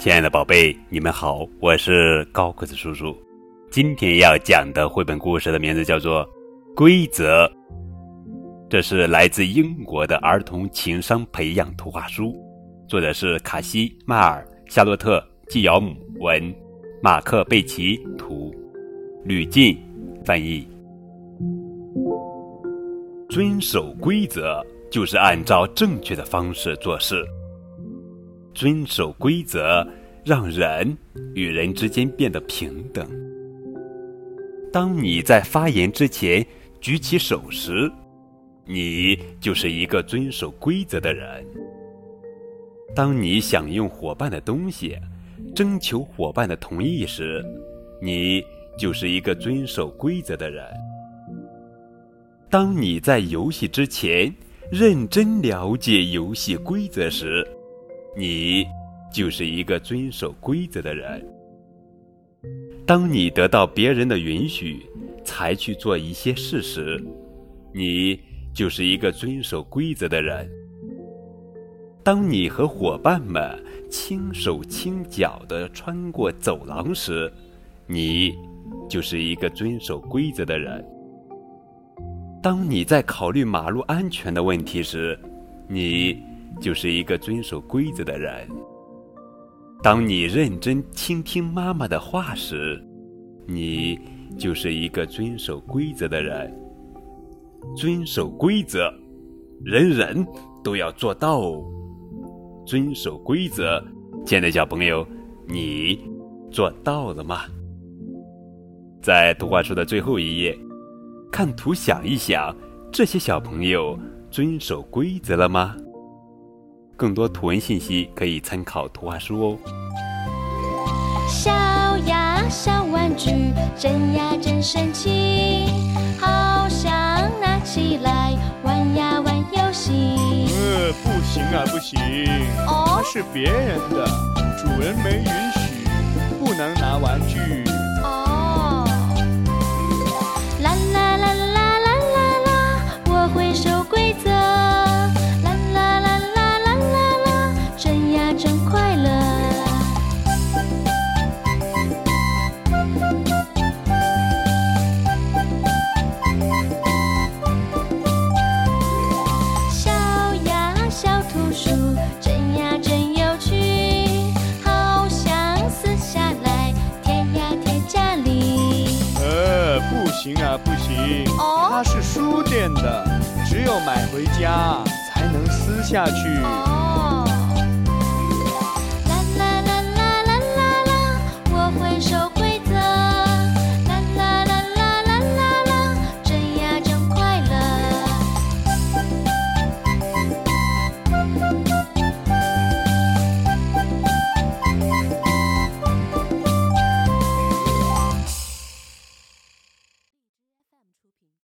亲爱的宝贝，你们好，我是高个子叔叔。今天要讲的绘本故事的名字叫做《规则》，这是来自英国的儿童情商培养图画书，作者是卡西·迈尔、夏洛特·季尧姆文，马克·贝奇图，吕进翻译。遵守规则就是按照正确的方式做事。遵守规则，让人与人之间变得平等。当你在发言之前举起手时，你就是一个遵守规则的人。当你想用伙伴的东西，征求伙伴的同意时，你就是一个遵守规则的人。当你在游戏之前认真了解游戏规则时，你就是一个遵守规则的人。当你得到别人的允许才去做一些事时，你就是一个遵守规则的人。当你和伙伴们轻手轻脚地穿过走廊时，你就是一个遵守规则的人。当你在考虑马路安全的问题时，你。就是一个遵守规则的人。当你认真倾听妈妈的话时，你就是一个遵守规则的人。遵守规则，人人都要做到。遵守规则，亲爱的小朋友，你做到了吗？在图画书的最后一页，看图想一想，这些小朋友遵守规则了吗？更多图文信息可以参考图画书哦。小呀小玩具，真呀真神奇，好想拿起来玩呀玩游戏。呃，不行啊不行，哦，是别人的，主人没允许，不能拿玩具。行啊，不行，它是书店的，只有买回家才能撕下去。